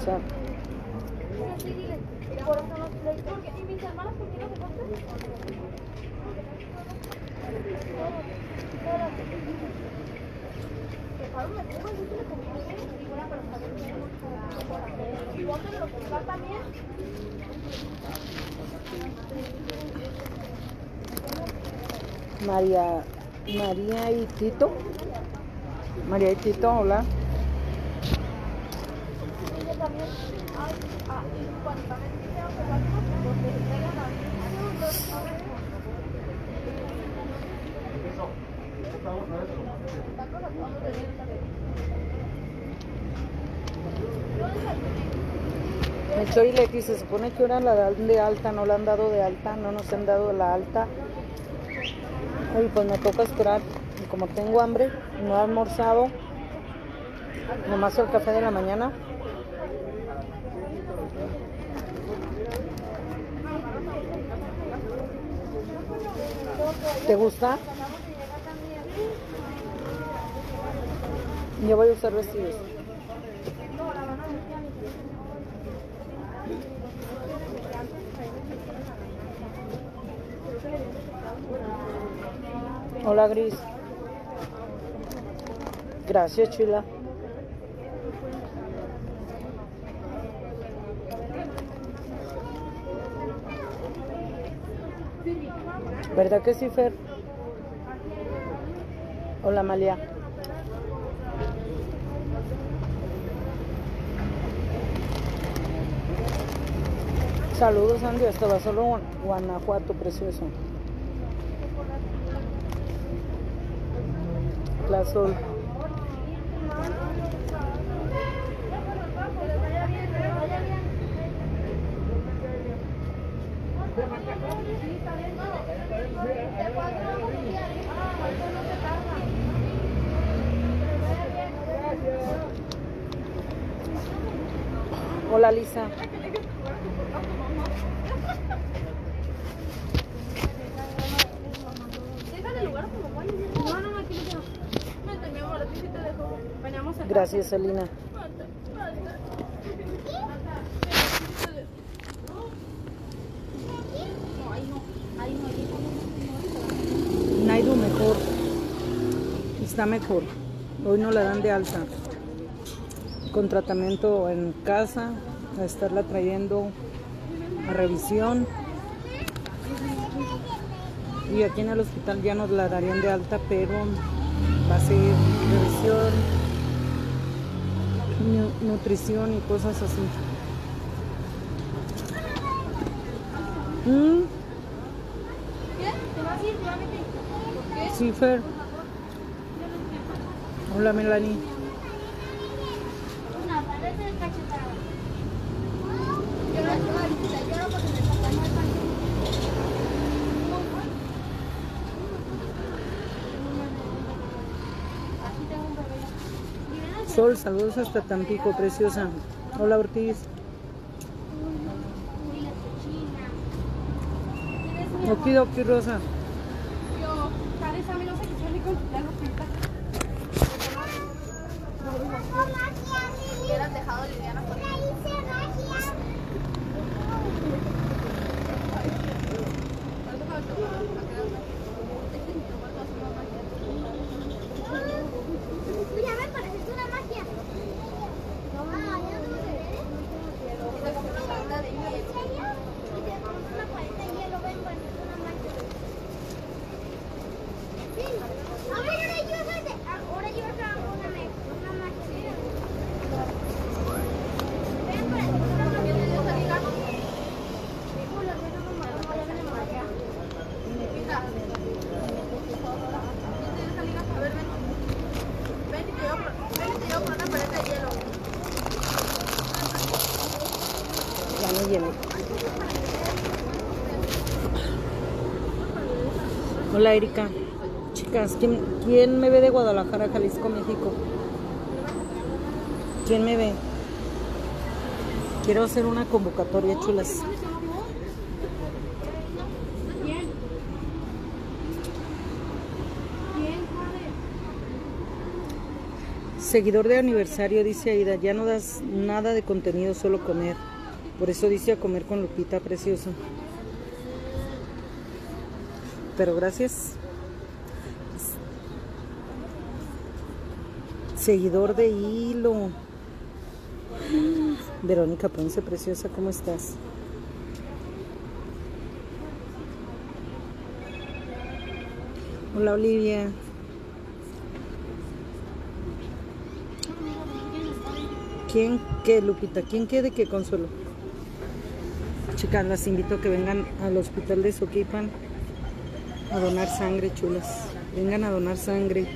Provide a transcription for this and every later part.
Vamos a almorzar. María, María y Tito. María y Tito, hola. Mecho y Leti, se supone que ahora la dan de alta, no la han dado de alta, no nos han dado la alta. Y pues me toca esperar. Como tengo hambre, no he almorzado, nomás el café de la mañana. ¿Te gusta? Yo voy a usar vestidos. Hola Gris. Gracias, Chula. ¿Verdad que sí, Fer? Hola, Malia. Saludos, Andy. Hasta solo Guanajuato, precioso. La Sol. Hola, Lisa. No, no, aquí no quiero. Vente, mi amor, a ti sí te dejo. Veníamos a Gracias, Selina. No, ahí no. Ahí no, ahí no. Naidu mejor. Está mejor. Hoy no la dan de alta. Con tratamiento en casa, a estarla trayendo a revisión. Y aquí en el hospital ya nos la darían de alta, pero va a seguir revisión, nu- nutrición y cosas así. Mm, ¿Qué? ¿Te vas a ir? Realmente. ¿Por qué? sí, Fer. Hola, Melanie. Una parece cachetada. Yo no lloro, lloro porque me sacó mal Aquí tengo un bebé. Sol, saludos hasta Tampico, preciosa. Hola, Ortiz. Y la cochina. ¿Tienes mi Okidoki, Rosa. Yo. A mí no sé qué suele con la ropita. Hubieras dejado a Liliana por Ya Hola Erika. Chicas, ¿quién, me ve de Guadalajara, Jalisco, México? ¿Quién me ve? Quiero hacer una convocatoria, chulas. Seguidor de aniversario, dice Aida, ya no das nada de contenido, solo comer. Por eso dice a comer con Lupita, precioso. Pero gracias. Seguidor de hilo. Verónica Ponce, preciosa, ¿cómo estás? Hola Olivia. ¿Quién qué, Lupita? ¿Quién qué de qué consuelo? Chicas, las invito a que vengan al hospital de Soquipan a donar sangre, chulas. Vengan a donar sangre.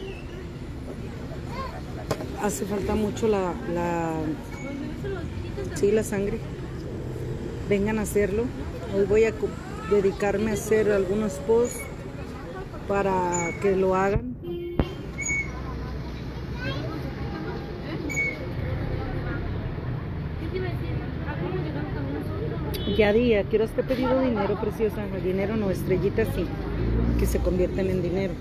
Hace falta mucho la, la sí, la sangre. Vengan a hacerlo. Hoy voy a dedicarme a hacer algunos posts para que lo hagan. Ya día, quiero este pedido dinero, preciosa. Dinero no, estrellitas sí, que se convierten en dinero.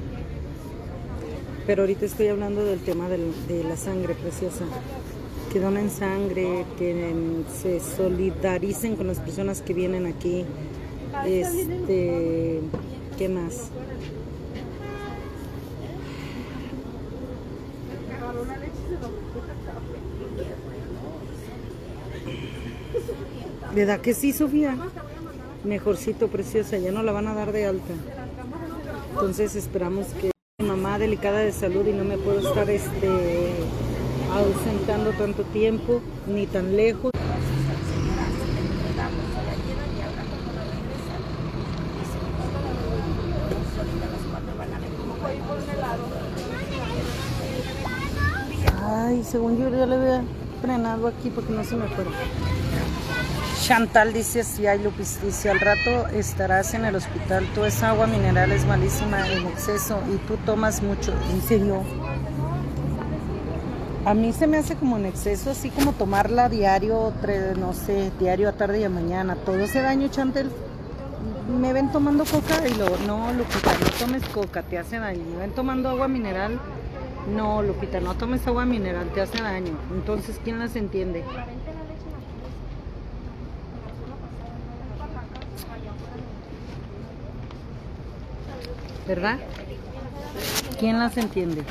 Pero ahorita estoy hablando del tema de la sangre, preciosa. Que donen sangre, que em, se solidaricen con las personas que vienen aquí. Este, ¿qué más? ¿Verdad que sí, Sofía? Mejorcito, preciosa, ya no la van a dar de alta. Entonces esperamos que mi mamá delicada de salud y no me puedo estar este ausentando tanto tiempo ni tan lejos. Ay, según yo ya le había frenado aquí porque no se me fuera. Chantal dice si hay Lupis, dice al rato estarás en el hospital, tú esa agua mineral es malísima en exceso y tú tomas mucho, en serio. A mí se me hace como en exceso, así como tomarla diario, no sé, diario a tarde y a mañana, todo ese daño, Chantal. Me ven tomando coca y luego, no, Lupita, no tomes coca, te hace daño. Me ven tomando agua mineral, no, Lupita, no tomes agua mineral, te hace daño. Entonces, ¿quién las entiende? ¿Verdad? ¿Quién las entiende?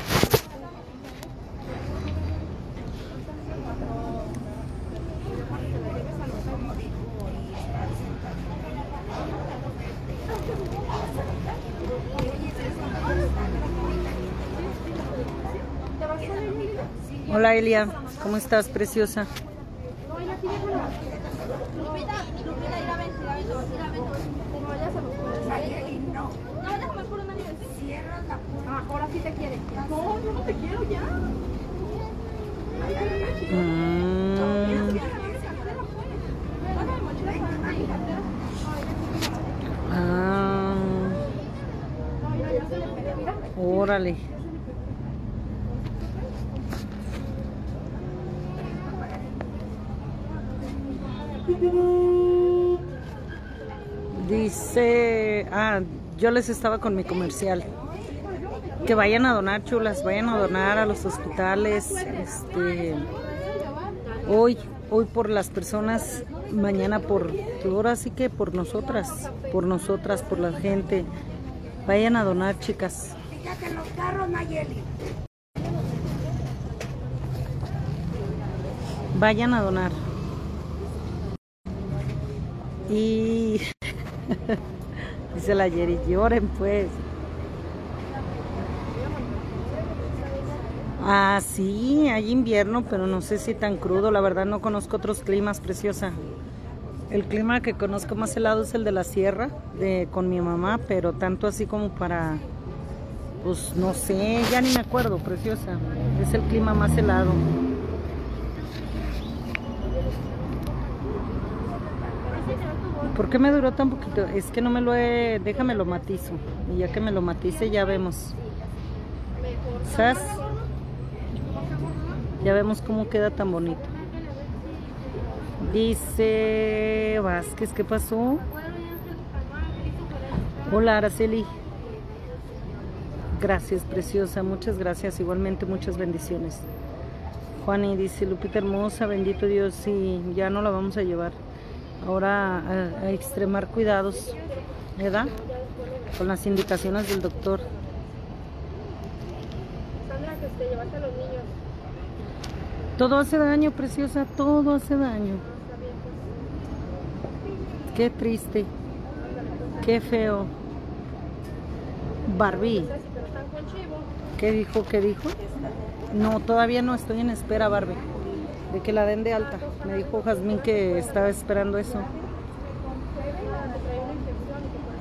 Hola Elia, ¿cómo estás, preciosa? No, ella sí déjala. Lupita, Lupita, ir a ver, ir a ver, ir a ver. Como vayas a los jueves. No. No, déjame por una nivel. Cierra la Ah, ahora sí te quiere. No, yo no te quiero ya. Mm, ah, órale. Dice, ah, yo les estaba con mi comercial. Que vayan a donar, chulas, vayan a donar a los hospitales. Este, hoy, hoy por las personas, mañana por, ahora sí que por nosotras, por nosotras, por la gente. Vayan a donar, chicas. Fíjate los carros. Vayan a donar. Y dice la Yeri, lloren pues. Ah, sí, hay invierno, pero no sé si tan crudo. La verdad no conozco otros climas, preciosa. El clima que conozco más helado es el de la sierra, de, con mi mamá, pero tanto así como para, pues no sé, ya ni me acuerdo, preciosa. Es el clima más helado. ¿Por qué me duró tan poquito? Es que no me lo he... Déjame lo matizo. Y ya que me lo matice ya vemos. ¿Sabes? Ya vemos cómo queda tan bonito. Dice Vázquez, ¿qué pasó? Hola, Araceli. Gracias, preciosa. Muchas gracias. Igualmente, muchas bendiciones. Juani dice, Lupita hermosa, bendito Dios, sí, ya no la vamos a llevar. Ahora a, a extremar cuidados, ¿verdad? Con las indicaciones del doctor. Sandra, que te llevaste a los niños. Todo hace daño, preciosa, todo hace daño. Qué triste, qué feo. Barbie. ¿qué dijo? ¿Qué dijo? No, todavía no estoy en espera, Barbie, de que la den de alta. Me dijo Jazmín que estaba esperando eso. Te trae una infección y que por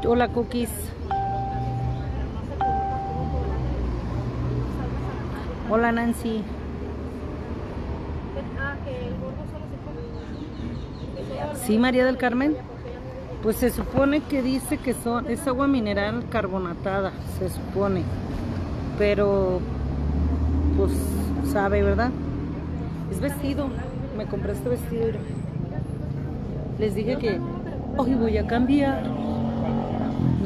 eso no Hola, Cookies. Hola, Nancy. Sí, María del Carmen. Pues se supone que dice que son es agua mineral carbonatada, se supone. Pero pues sabe, ¿verdad? Es vestido. Me compré este vestido. Les dije que hoy voy a cambiar.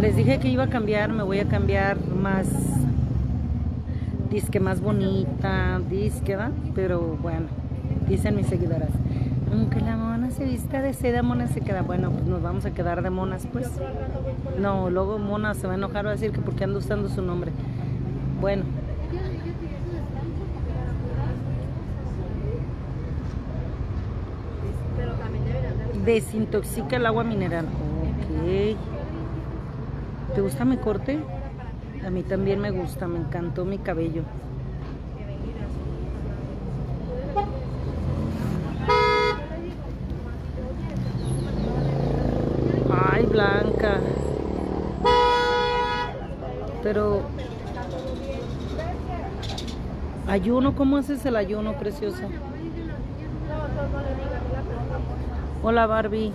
Les dije que iba a cambiar, me voy a cambiar más disque más bonita, disque, ¿verdad? Pero bueno, dicen mis seguidoras. Aunque la mona se vista de seda, mona se queda. Bueno, pues nos vamos a quedar de monas, pues. No, luego mona se va a enojar, va a decir que porque ando usando su nombre. Bueno, desintoxica el agua mineral. Ok. ¿Te gusta mi corte? A mí también me gusta, me encantó mi cabello. Ay, Blanca. Pero ayuno, ¿cómo haces el ayuno, preciosa? No, no, no le digan, no la preguntan. Hola Barbie.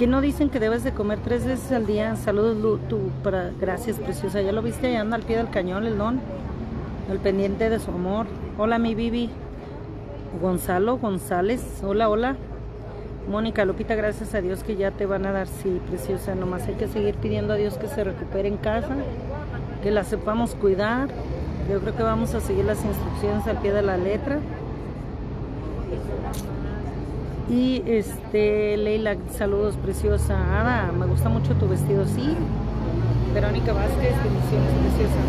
¿Que no dicen que debes de comer tres veces al día? Saludos, Lu, tú, para, gracias, preciosa. Ya lo viste, allá anda al pie del cañón, el don. El pendiente de su amor. Hola, mi Bibi. Gonzalo González. Hola, hola. Mónica Lupita, gracias a Dios que ya te van a dar, sí, preciosa. Nomás hay que seguir pidiendo a Dios que se recupere en casa, que la sepamos cuidar. Yo creo que vamos a seguir las instrucciones al pie de la letra. Y este, Leila, saludos, preciosa. Ada, me gusta mucho tu vestido, sí. Verónica Vázquez, bendiciones, preciosa.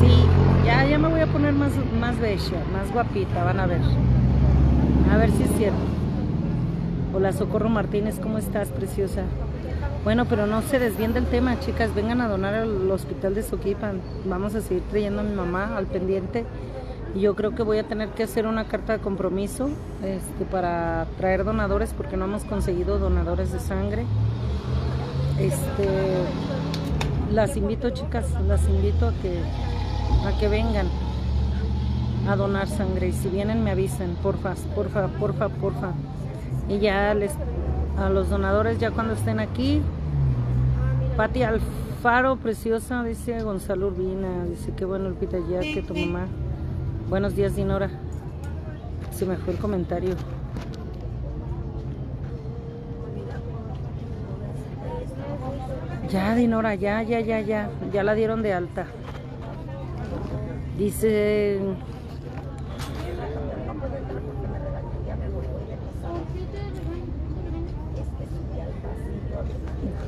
Sí, ya, ya me voy a poner más, más bella, más guapita, van a ver. A ver si es cierto. Hola, Socorro Martínez, ¿cómo estás, preciosa? Bueno, pero no se desvíen del tema, chicas. Vengan a donar al hospital de Soquipan. Vamos a seguir trayendo a mi mamá al pendiente. Yo creo que voy a tener que hacer una carta de compromiso este, para traer donadores porque no hemos conseguido donadores de sangre. Este, las invito, chicas, las invito a que, a que vengan a donar sangre. Y si vienen, me avisen, porfa, porfa, porfa, porfa. Y ya les, a los donadores, ya cuando estén aquí, Pati Alfaro, preciosa, dice Gonzalo Urbina, dice que bueno, Lupita, ya que tu mamá. Buenos días, Dinora. Se me fue el comentario. Ya, Dinora, ya, ya, ya, ya. Ya la dieron de alta. Dice.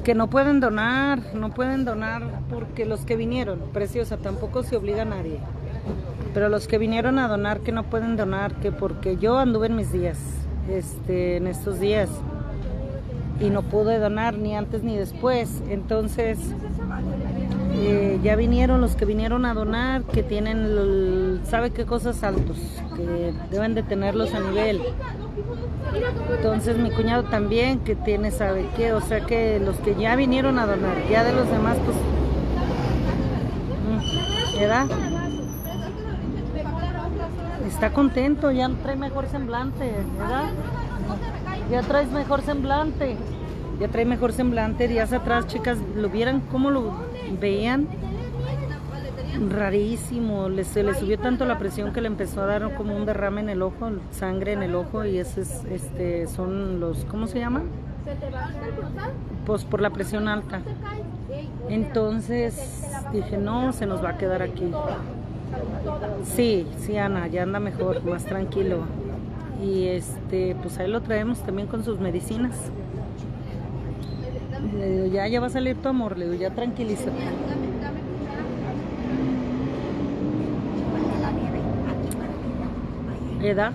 Que no pueden donar, no pueden donar porque los que vinieron, preciosa, tampoco se obliga a nadie. Pero los que vinieron a donar que no pueden donar, que porque yo anduve en mis días, este, en estos días, y no pude donar ni antes ni después. Entonces, eh, ya vinieron los que vinieron a donar, que tienen, sabe qué cosas altos, que deben de tenerlos a nivel. Entonces mi cuñado también, que tiene, sabe qué, o sea que los que ya vinieron a donar, ya de los demás, pues, mm, ¿verdad? Está contento, ya trae mejor semblante, ¿verdad? Ya traes mejor semblante. Ya trae mejor semblante. Días atrás, chicas, lo vieran cómo lo veían. Rarísimo. Le, se le subió tanto la presión que le empezó a dar como un derrame en el ojo, sangre en el ojo. Y ese es, este, son los, ¿cómo se llama? Pues por la presión alta. Entonces dije, no, se nos va a quedar aquí. Sí, sí, Ana, ya anda mejor, más tranquilo. Y este, pues ahí lo traemos también con sus medicinas. Le digo, ya, ya va a salir tu amor, le digo, ya tranquilízate. ¿Edad?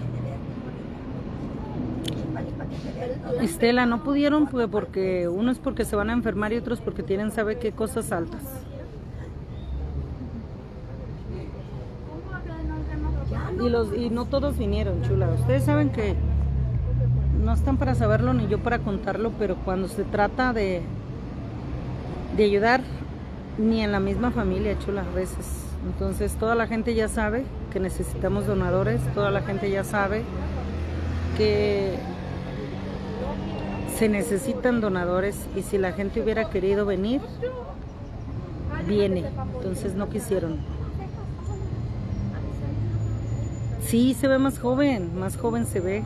Estela, no pudieron pues, porque uno es porque se van a enfermar y otros porque tienen sabe qué cosas altas. Y los y no todos vinieron, chula. Ustedes saben que no están para saberlo ni yo para contarlo, pero cuando se trata de de ayudar ni en la misma familia, chula, a veces. Entonces, toda la gente ya sabe que necesitamos donadores, toda la gente ya sabe que se necesitan donadores y si la gente hubiera querido venir, viene. Entonces no quisieron. Sí, se ve más joven, más joven se ve.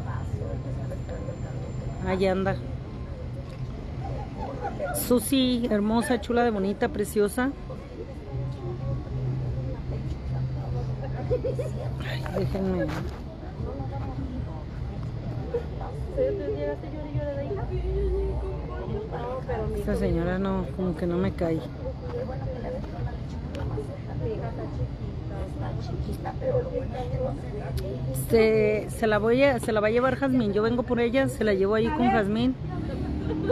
Ahí anda. Susi, hermosa, chula, de bonita, preciosa. Ay, déjenme. Esta señora no, como que no me cae. Se, se la voy a, se la va a llevar Jazmín. Yo vengo por ella, se la llevo ahí con Jazmín.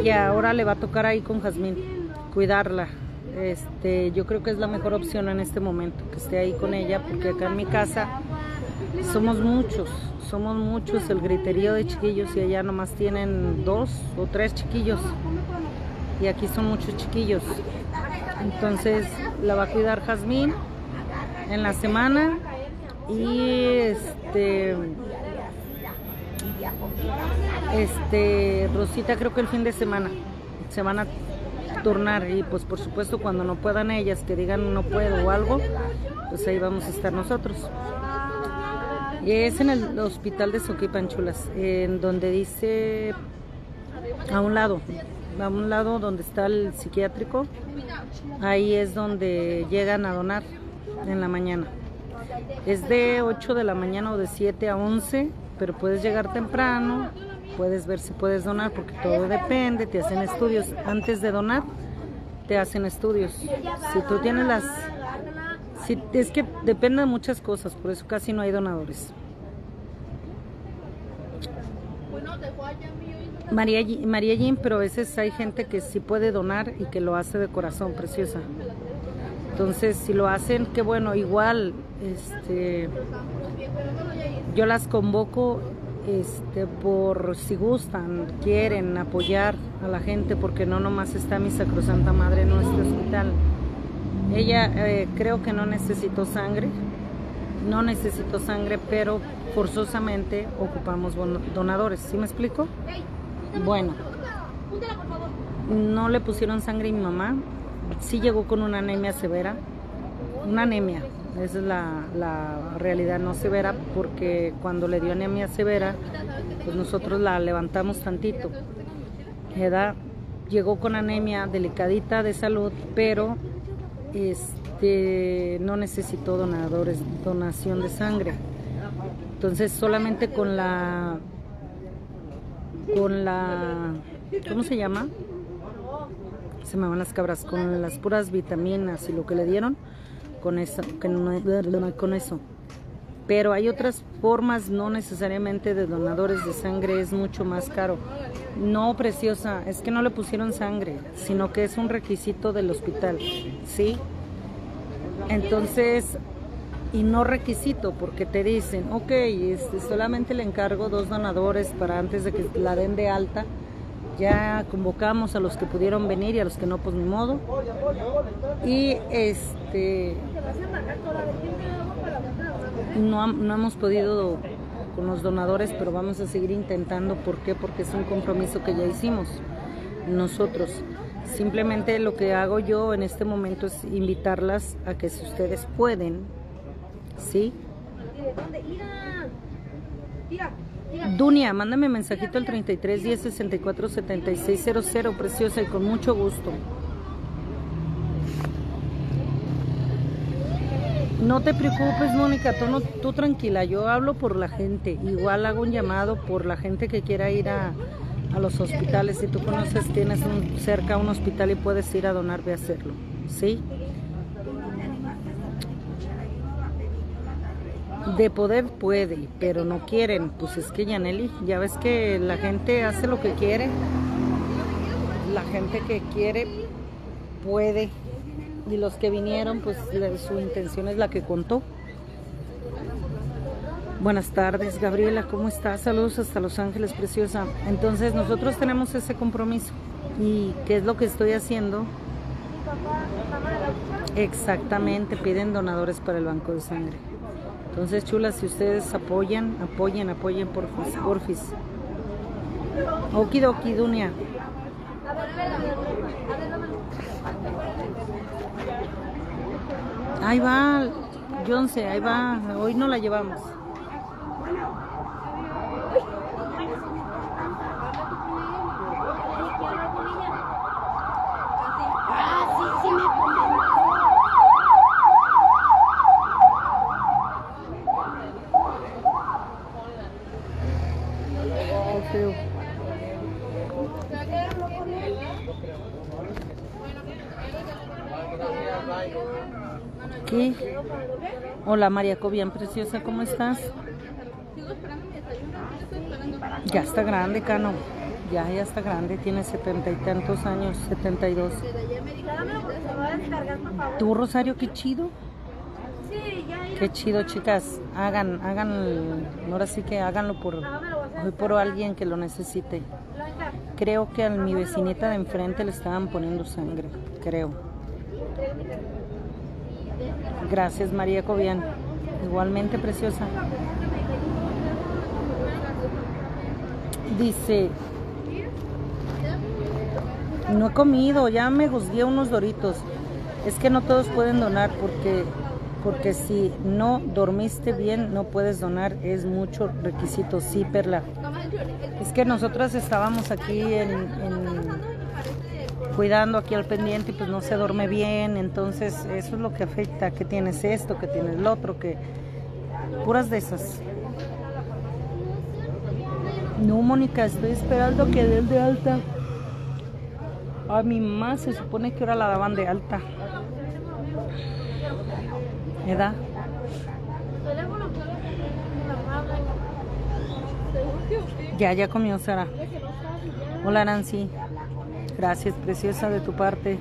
Y ahora le va a tocar ahí con Jazmín. Cuidarla. Este, yo creo que es la mejor opción en este momento, que esté ahí con ella, porque acá en mi casa somos muchos, somos muchos el griterío de chiquillos y allá nomás tienen dos o tres chiquillos y aquí son muchos chiquillos. Entonces la va a cuidar Jazmín en la semana y este este Rosita creo que el fin de semana se van a turnar y pues por supuesto cuando no puedan ellas que digan no puedo o algo pues ahí vamos a estar nosotros. Es en el hospital de Soquipanchulas en donde dice a un lado a un lado donde está el psiquiátrico, ahí es donde llegan a donar en la mañana. Es de 8 de la mañana o de 7 a 11, pero puedes llegar temprano, puedes ver si puedes donar, porque todo depende, te hacen estudios. Antes de donar, te hacen estudios. Si tú tienes las... Si, es que depende de muchas cosas, por eso casi no hay donadores. María, María Jim, pero a veces hay gente que sí puede donar y que lo hace de corazón, preciosa. Entonces, si lo hacen, qué bueno, igual, este, yo las convoco este, por si gustan, quieren apoyar a la gente, porque no nomás está mi Sacrosanta Madre en nuestro hospital. Ella eh, creo que no necesitó sangre, no necesitó sangre, pero forzosamente ocupamos donadores. ¿Sí me explico? Bueno, no le pusieron sangre a mi mamá. Sí llegó con una anemia severa. Una anemia, esa es la, realidad, no severa, porque cuando le dio anemia severa, pues nosotros la levantamos tantito. Edad, llegó con anemia delicadita de salud, pero este, no necesitó donadores, donación de sangre. Entonces solamente con la con la, ¿cómo se llama? Se me van las cabras, con las puras vitaminas y lo que le dieron, con eso, con eso. Pero hay otras formas, no necesariamente de donadores de sangre, es mucho más caro. No, preciosa, es que no le pusieron sangre, sino que es un requisito del hospital, ¿sí? Entonces, y no requisito porque te dicen, ok, este, solamente le encargo dos donadores para antes de que la den de alta. Ya convocamos a los que pudieron venir y a los que no, pues ni modo. Y este no, no hemos podido con los donadores, pero vamos a seguir intentando. ¿Por qué? Porque es un compromiso que ya hicimos nosotros. Simplemente lo que hago yo en este momento es invitarlas a que si ustedes pueden, ¿sí? Dunia, mándame mensajito al 33 10 64 76 00, preciosa, y con mucho gusto. No te preocupes, Mónica, tú, no- tú tranquila, yo hablo por la gente. Igual hago un llamado por la gente que quiera ir a, a los hospitales. Si tú conoces, tienes un- cerca un hospital y puedes ir a donar, ve a hacerlo. ¿Sí? De poder puede, pero no quieren. Pues es que Yaneli, ya ves que la gente hace lo que quiere. La gente que quiere puede. Y los que vinieron, pues su intención es la que contó. Buenas tardes, Gabriela, ¿cómo estás? Saludos hasta Los Ángeles, preciosa. Entonces, nosotros tenemos ese compromiso. ¿Y qué es lo que estoy haciendo? Exactamente, piden donadores para el banco de sangre. Entonces, chulas, si ustedes apoyan, apoyen, apoyen, porfis, porfis. Okidoki, Dunia. Ahí va, Jonce, ahí va. Hoy no la llevamos. Ah, sí, sí me convenció. Oh, feo. ¿Qué? Hola María Cobian, preciosa, ¿cómo estás? Ya está grande, Cano. Ya, ya está grande, tiene setenta y tantos años, setenta y dos. ¿Tú, Rosario, qué chido? Qué chido, chicas. Hagan, hagan, ahora sí que háganlo por, hoy por alguien que lo necesite. Creo que a mi vecinita de enfrente le estaban poniendo sangre, creo. Gracias, María Cobian. Igualmente preciosa. Dice, no he comido, ya me juzgué unos doritos. Es que no todos pueden donar porque, porque si no dormiste bien no puedes donar, es mucho requisito. Sí, Perla. Es que nosotras estábamos aquí en- cuidando aquí al pendiente y pues no se duerme bien, entonces eso es lo que afecta, que tienes esto, que tienes lo otro, que puras de esas. No, Mónica, estoy esperando que den de alta. A mi mamá se supone que ahora la daban de alta. ¿Edad? Ya, ya comió Sara. Hola Nancy. Gracias, preciosa de tu parte.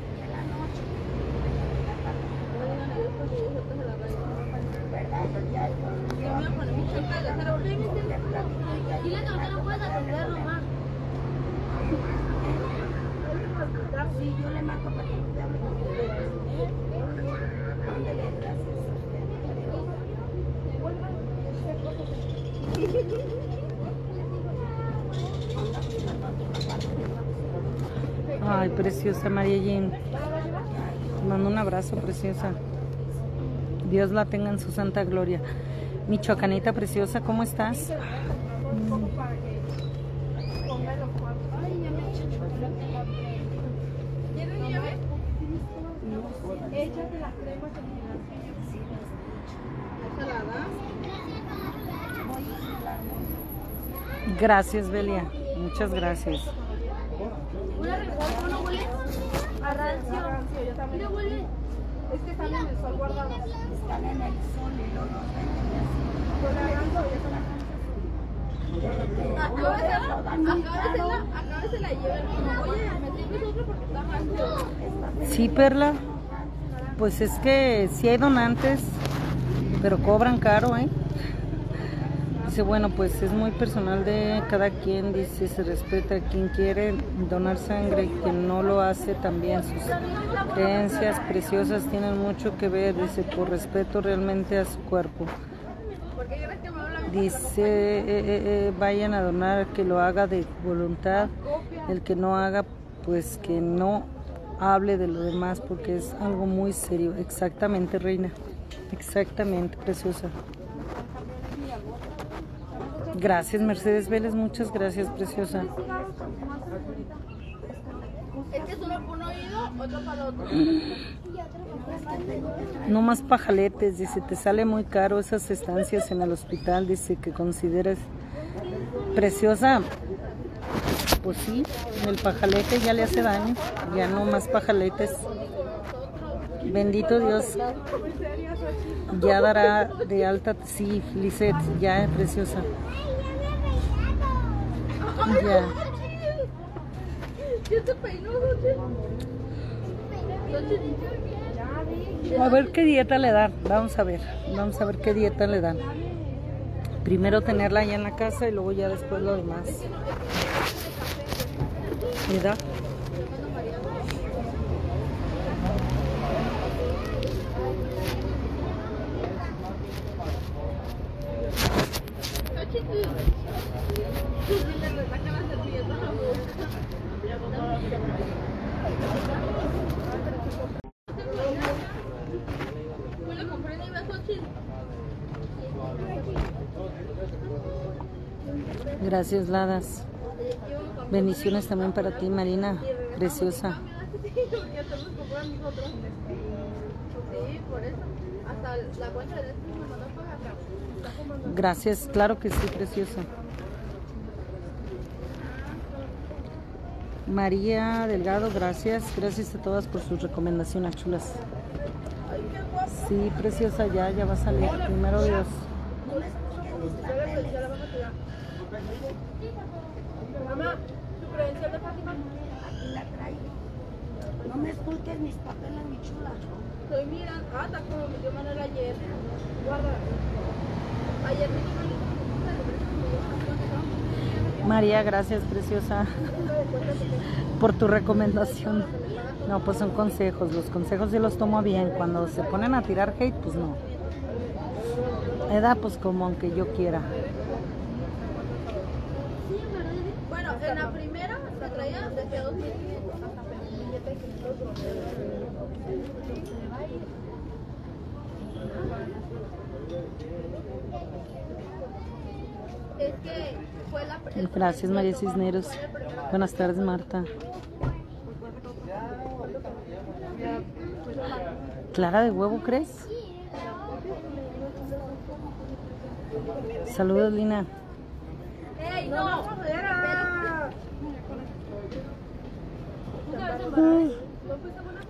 Sí, yo le marco para que te hable. Preciosa María Jean. Mando un abrazo, preciosa. Dios la tenga en su santa gloria. Michoacanita preciosa, ¿cómo estás? Gracias, Belia. Muchas gracias. Una recuerda, ¿no huele? A rancio. rancio, yo también. Es que están en el sol guardados. Están en el sol y no los Con la. Oye, sirves otro porque está. Sí, Perla. Pues es que sí hay donantes, pero cobran caro, ¿eh? Dice, bueno, pues es muy personal de cada quien, dice, se respeta a quien quiere donar sangre y quien no lo hace también. Sus creencias preciosas tienen mucho que ver, dice, por respeto realmente a su cuerpo. Dice, eh, eh, eh, vayan a donar, que lo haga de voluntad, el que no haga, pues que no hable de lo demás, porque es algo muy serio. Exactamente, reina. Exactamente, preciosa. Gracias, Mercedes Vélez. Muchas gracias, preciosa. Es que es uno por un oído, otro para el otro. No más pajaletes, dice, te sale muy caro esas estancias en el hospital, dice que consideres preciosa. Pues sí, el pajalete ya le hace daño, ya no más pajaletes. Bendito Dios, ya dará de alta, sí, Lisette, ya preciosa. Ya. A ver qué dieta le dan. Vamos a ver. Vamos a ver qué dieta le dan. Primero tenerla allá en la casa y luego ya después lo demás. ¿Verdad? Xochitl. Dile, le saca las servilletas a vos. Fui la compré en Iba Xochitl. Gracias, Ladas. Bendiciones también para ti, Marina. Preciosa. Sí, por eso. Hasta la cuenta de este me mandó a pagar. Está comando. Gracias, claro que sí, preciosa. María Delgado, gracias. Gracias a todas por sus recomendaciones chulas. Sí, preciosa, ya, ya va a salir. Primero Dios. Mamá, ¿tu credencial de Fátima? No me esculques mis papeles, mi chula. Estoy mirando. Ah, está como me dio Manuel ayer. Guarda. María, gracias, preciosa, por tu recomendación. No, pues son consejos. Los consejos sí los tomo bien. Cuando se ponen a tirar hate, pues no. Edad, pues como aunque yo quiera. Bueno, en la primera se traía desde 2000 Es que fue la el- Gracias, María Cisneros. Buenas tardes, Marta. Clara de huevo, ¿crees? Saludos, Lina.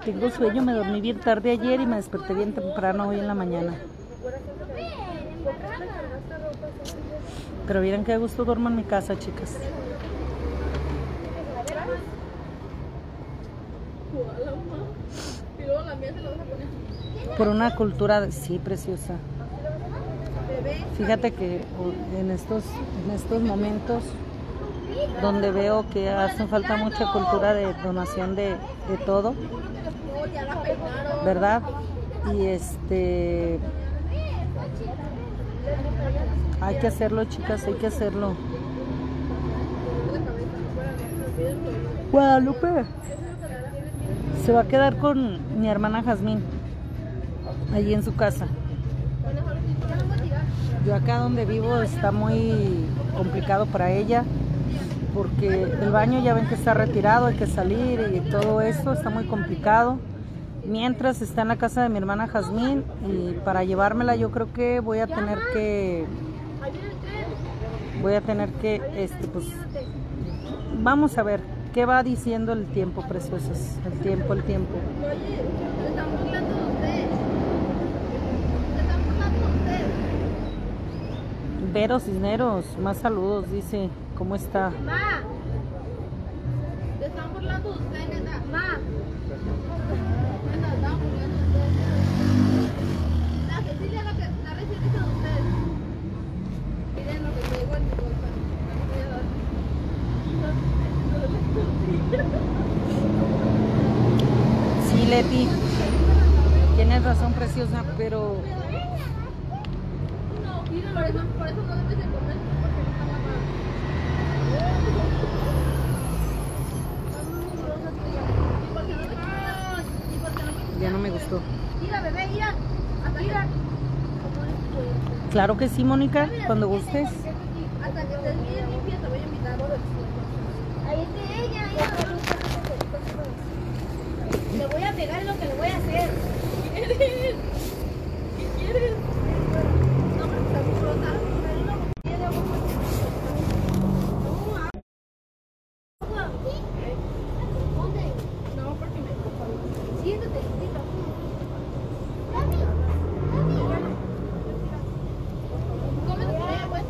Tengo sueño, me dormí bien tarde ayer y me desperté bien temprano hoy en la mañana. Pero vieran qué gusto duermo en mi casa, chicas. Por una cultura, sí, preciosa. Fíjate que en estos, en estos momentos donde veo que hace falta mucha cultura de donación de, de todo, ¿verdad? Y este hay que hacerlo, chicas, hay que hacerlo. Guadalupe se va a quedar con mi hermana Jazmín allí en su casa. Yo acá donde vivo está muy complicado para ella porque el baño ya ven que está retirado, hay que salir y todo eso está muy complicado. Mientras está en la casa de mi hermana Jazmín y para llevármela yo creo que voy a tener que voy a tener que este pues vamos a ver qué va diciendo el tiempo preciosas, el tiempo, el tiempo. Vero Cisneros, más saludos, dice, ¿cómo está? Ma. Se están burlando de usted, neta. Ma. Neta, se están burlando de usted. La Cecilia la que la recién dice de usted. Miren lo que traigo en mi bolsa. Sí, Leti, tienes razón preciosa, pero por eso, por eso no debes de comer, ya no me gustó. Mira, bebé, mira. Claro que sí, Mónica, cuando gustes. Hasta voy a pegar, lo que le voy a hacer. ¿Qué quieres? ¿Qué quieres? No, pero está muy rota. Pero una botella de agua. Agua. ¿Dónde? No, porque me cojo. Siéntate, tantito. Mami, mami. Come tu comida, pues.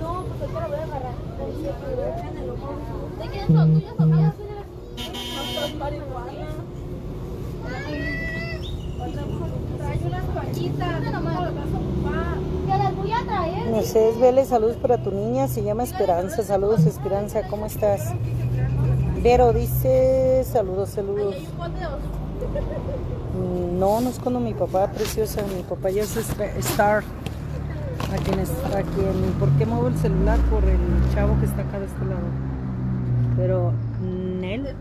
No, pues ahorita la voy a agarrar. ¿De quién son? ¿Tuyas o mías? No son marihuana. Trae unas toallitas. No me las vas a ocupar. Te las voy a traer. Mercedes Vélez, saludos para tu niña, se llama Esperanza. Saludos, Esperanza, ¿cómo estás? Vero dice, saludos, saludos. Mm, No, no es cuando mi papá, preciosa, mi papá ya es Star. A quien, es- a quien, ¿por qué muevo el celular? Por el chavo que está acá de este lado. Pero, Nel,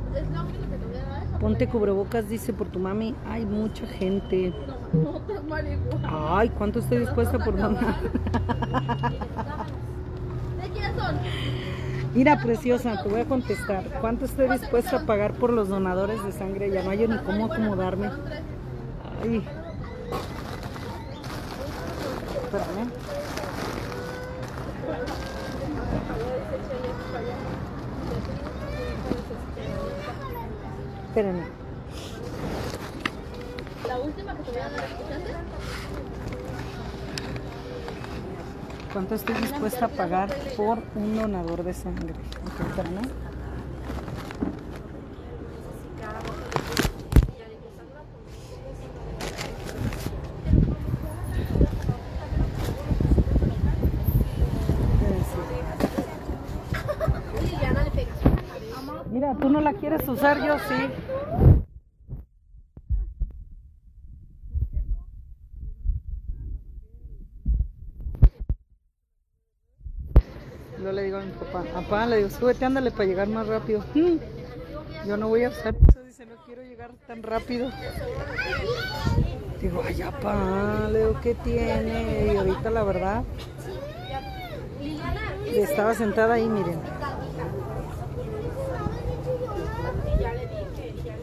ponte cubrebocas, dice por tu mami. Hay mucha gente. Ay, ¿cuánto estoy dispuesta por mamá? Mira, preciosa, te voy a contestar. ¿Cuánto estoy dispuesta a pagar por los donadores de sangre? Ya no hay ni cómo acomodarme. Ay. Espérame. Espérenme. La última que te voy a dar, ¿Cuánto estoy dispuesta a pagar por un donador de sangre? Mira, tú no la quieres usar, yo sí. Yo le digo a mi papá, le digo, súbete, ándale para llegar más rápido. "Mm, Yo no voy a usar eso, dice, no quiero llegar tan rápido. Digo, ay, papá, le digo, ¿qué tiene? Y ahorita la verdad, estaba sentada ahí, miren.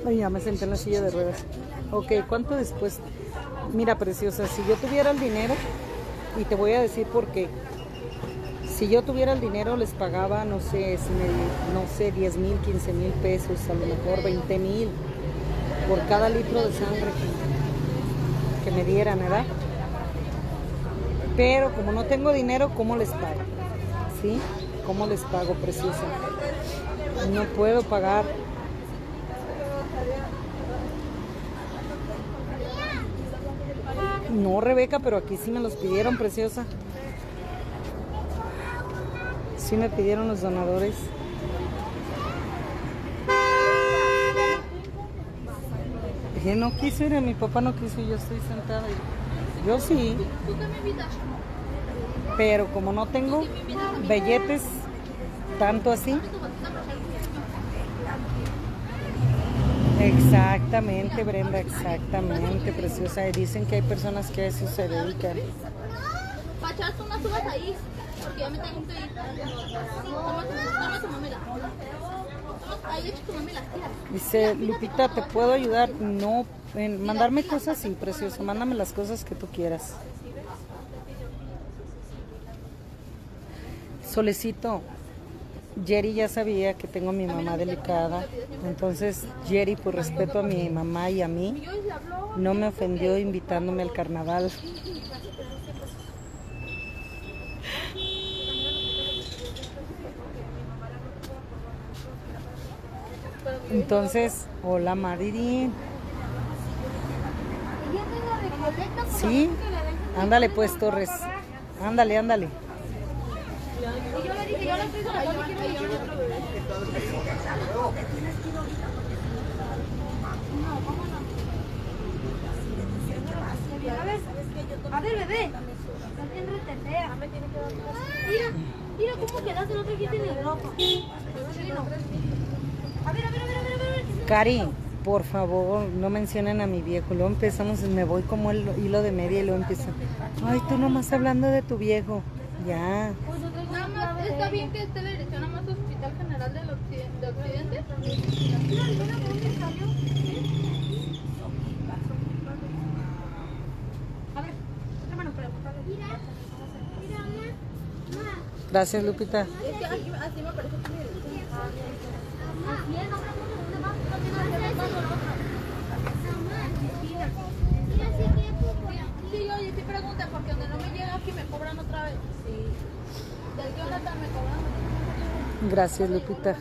Ay, ya me senté en la silla de ruedas. Ok, ¿cuánto después? Mira, preciosa, si yo tuviera el dinero, y te voy a decir por qué. Si yo tuviera el dinero, les pagaba, no sé, si me- no sé, 10 mil, 15 mil pesos, a lo mejor 20 mil por cada litro de sangre que, que me dieran, ¿verdad? Pero como no tengo dinero, ¿cómo les pago? ¿Sí? ¿Cómo les pago, preciosa? No puedo pagar No, Rebeca, pero aquí sí me los pidieron, preciosa. Sí me pidieron los donadores. Dije, no quiso ir, mi papá no quiso, yo estoy sentada. y- Yo sí, pero como no tengo belletes tanto así. Exactamente, Brenda, exactamente, preciosa. Y dicen que hay personas que a eso se dedican. Unas uvas ahí. Porque ya me. Dice, Lupita, ¿te puedo ayudar? No, en mandarme cosas, sí, precioso. Mándame las cosas que tú quieras. Solecito, Jerry ya sabía que tengo a mi mamá delicada. Entonces, Jerry, por respeto a mi mamá y a mí, no me ofendió invitándome al carnaval. Entonces, hola te como Sí, ándale pues Torres. Ándale, ándale. A ver, bebé. Bien retetea. Mira, mira cómo quedaste, no trajiste ni ropa. A ver, a ver, a ver, a ver, a ver. Cari, por favor, no mencionen a mi viejo. Luego empezamos, me voy como el hilo de media y luego empiezan. Ay, tú nomás hablando de tu viejo. Ya. Pues traigo un clavo Está bien que esté la dirección a más Hospital General del Occidente. De Occidente. A ver, otra mano, pero Mira, mira, mamá. Gracias, Lupita. Es que aquí, así me parece que mi dirección. Así es, no ¿dónde vas? No tiene nada que ver con lo otro. Mira, sí que Sí, oye, sí pregunta, porque donde no me llega aquí me cobran otra vez. Sí. Del Jonathan me cobran. Gracias, Lupita.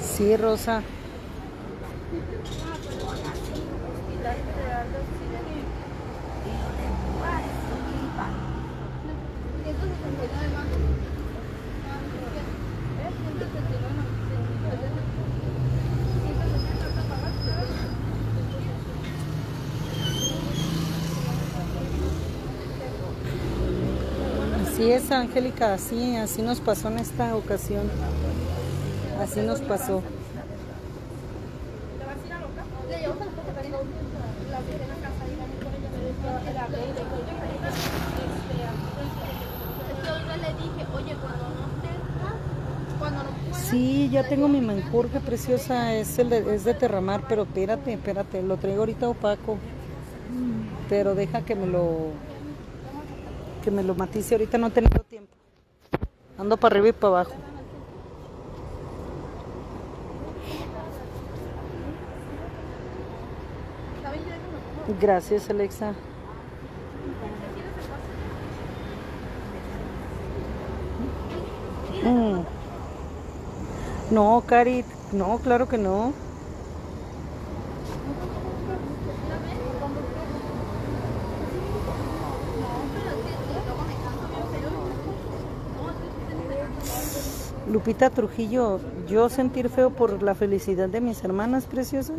Sí, Rosa. Así es, Angélica, así, nos pasó en esta ocasión. Así nos pasó. Sí, ya tengo mi menjurje preciosa, es el de, es de Terramar, pero espérate, espérate, lo traigo ahorita opaco. Pero deja que me lo que me lo matice, ahorita no he tenido tiempo. Ando para arriba y para abajo. Gracias, Alexa. Mm. No, Cari, no, claro que no. Lupita Trujillo, yo sentir feo por la felicidad de mis hermanas preciosas.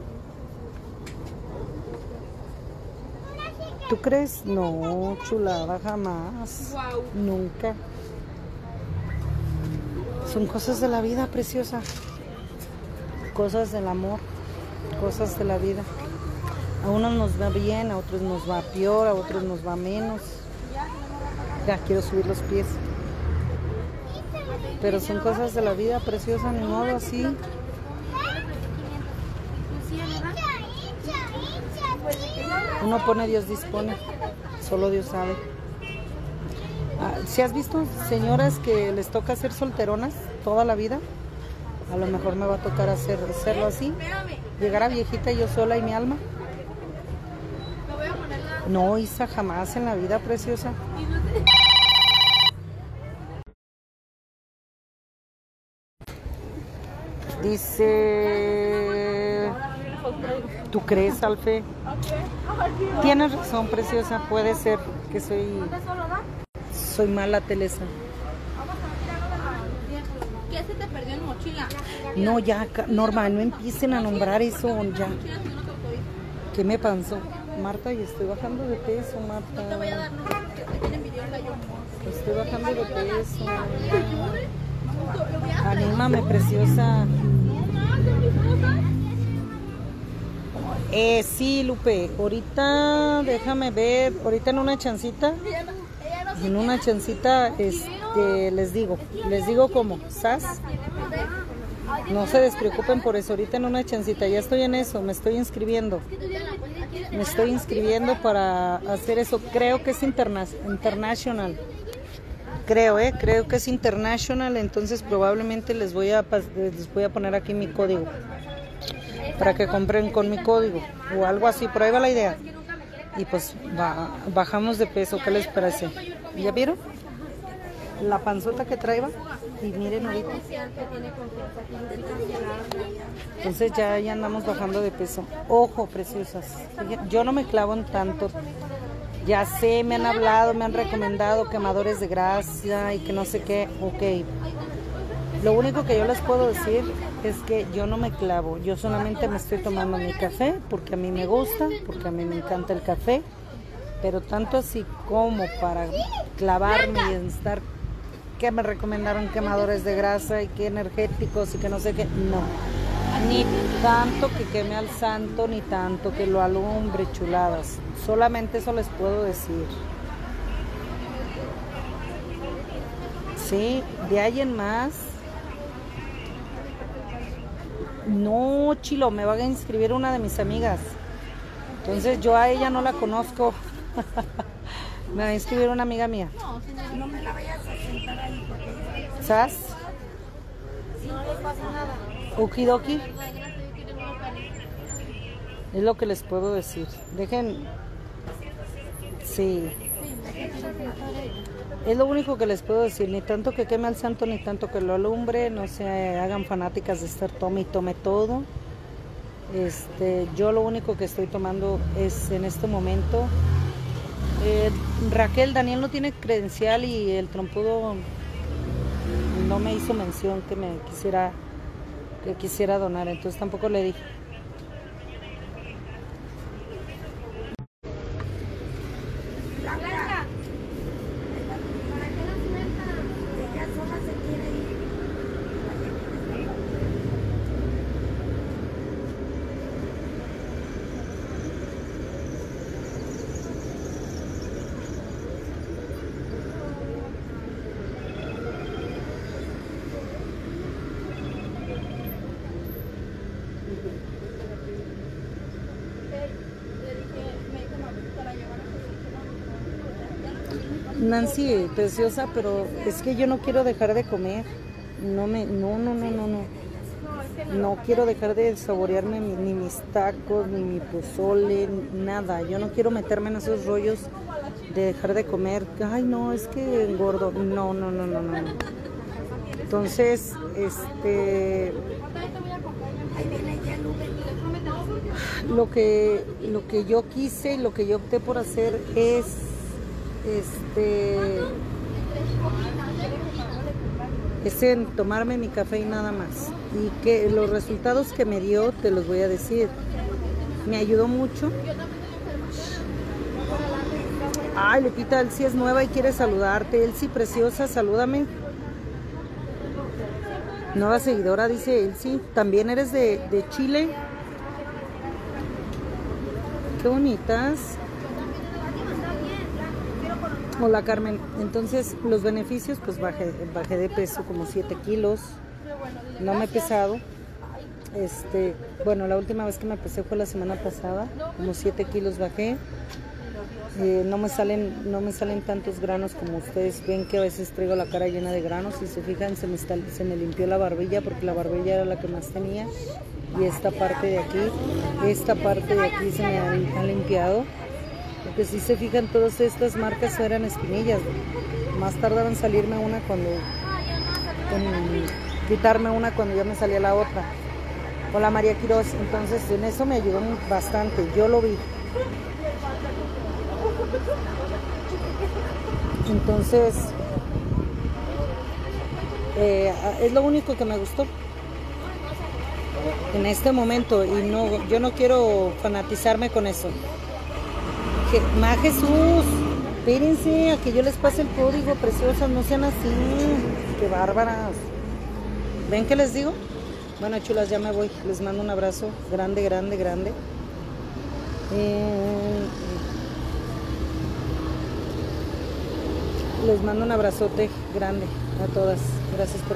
¿Tú crees? No, chulada, jamás. Nunca. Son cosas de la vida, preciosa. Cosas del amor, cosas de la vida. A unos nos va bien, a otros nos va peor, a otros nos va menos. Ya quiero subir los pies. Pero son cosas de la vida, preciosa, ni modo así. Uno pone, Dios dispone. Solo Dios sabe. Ah, si has visto señoras que les toca ser solteronas toda la vida, a lo mejor me va a tocar hacer, hacerlo así. Llegar a viejita yo sola y mi alma. No, Isa, jamás en la vida preciosa. Dice, ¿tú crees, Alfe? Tienes razón, preciosa, puede ser que soy, soy mala, Telesa. ¿Qué se te perdió en mochila? No, ya, Norma, no empiecen a nombrar eso, ya. ¿Qué me pasó? Marta, y estoy bajando de peso, Te voy a Marta. dar, no, que te tiene envidiosa yo. Estoy bajando de peso. Anímame, preciosa. Eh, sí, Lupe. Ahorita, déjame ver. Ahorita en una chancita. En una chancita, este, les digo. Les digo cómo. ¿Sas? No se despreocupen por eso. Ahorita en una chancita. Ya estoy en eso. Me estoy inscribiendo. Me estoy inscribiendo para hacer eso. Creo que es interna international. Creo, ¿eh? Creo que es international. Entonces probablemente les voy a, les voy a poner aquí mi código. Para que compren con mi código. O algo así. Por ahí va la idea. Y pues ba- bajamos de peso. ¿Qué les parece? ¿Ya vieron? La panzota que traía. Y miren ahorita. Entonces ya, ya andamos bajando de peso. Ojo, preciosas. Yo no me clavo en tanto. Ya sé, me han hablado, me han recomendado quemadores de grasa y que no sé qué. Ok. Lo único que yo les puedo decir es que yo no me clavo. Yo solamente me estoy tomando mi café porque a mí me gusta, porque a mí me encanta el café. Pero tanto así como para clavarme y estar que me recomendaron quemadores de grasa y que energéticos y que no sé qué. No. Ni tanto que queme al santo, ni tanto que lo alumbre, chuladas. Solamente eso les puedo decir. Sí, de ahí en más. No, Chilo, me va a inscribir una de mis amigas. Entonces yo a ella no la conozco. me va a inscribir una amiga mía. No me la vayas a sentar ahí ¿Sabes? No pasa nada. Salir. Es lo que les puedo decir. Dejen. Sí. Es lo único que les puedo decir. Ni tanto que queme al santo, ni tanto que lo alumbre. No se hagan fanáticas de estar tome y tome todo. Este, yo lo único que estoy tomando es en este momento. eh, Raquel, Daniel no tiene credencial y el trompudo no me hizo mención que me quisiera que quisiera donar, entonces tampoco le dije. Blanca. ¿Para qué la suelta? ella sola se quiere ir. Le dije, me dijo mami que la llevara Nancy, preciosa, pero es que yo no quiero dejar de comer. No me, no, no, no, no, no. No quiero dejar de saborearme ni mis tacos, ni mi pozole, nada. Yo no quiero meterme en esos rollos de dejar de comer. Ay, no, es que engordo. No, no, no, no, no. Entonces, este, lo que, lo que yo quise y lo que yo opté por hacer es, este, es en tomarme mi café y nada más. Y que los resultados que me dio, te los voy a decir. Me ayudó mucho. Ay, Lupita, Elsie es nueva y quiere saludarte. Elsie, preciosa, salúdame. Nueva seguidora, dice Elsie. También eres de, de Chile. Qué bonitas. Hola Carmen. Entonces, los beneficios, pues bajé, bajé de peso como 7 kilos. No me he pesado. Este, bueno, la última vez que me pesé fue la semana pasada, como 7 kilos bajé. Eh, no me salen, no me salen tantos granos como ustedes ven que a veces traigo la cara llena de granos. Si se fijan, se me, se me limpió la barbilla porque la barbilla era la que más tenía. Y esta parte de aquí, esta parte de aquí se me ha limpiado. Porque si se fijan, todas estas marcas eran espinillas. Más tardaron en salirme una cuando, quitarme una cuando ya me salía la otra. Hola María Quiroz, entonces en eso me ayudó bastante, yo lo vi. Entonces, eh, es lo único que me gustó en este momento y no, yo no quiero fanatizarme con eso. Que, ma Jesús, espérense a que yo les pase el código, preciosas, no sean así, qué bárbaras. ¿Ven qué les digo? Bueno, chulas, ya me voy. Les mando un abrazo grande, grande, grande. Eh, les mando un abrazote grande a todas. Gracias por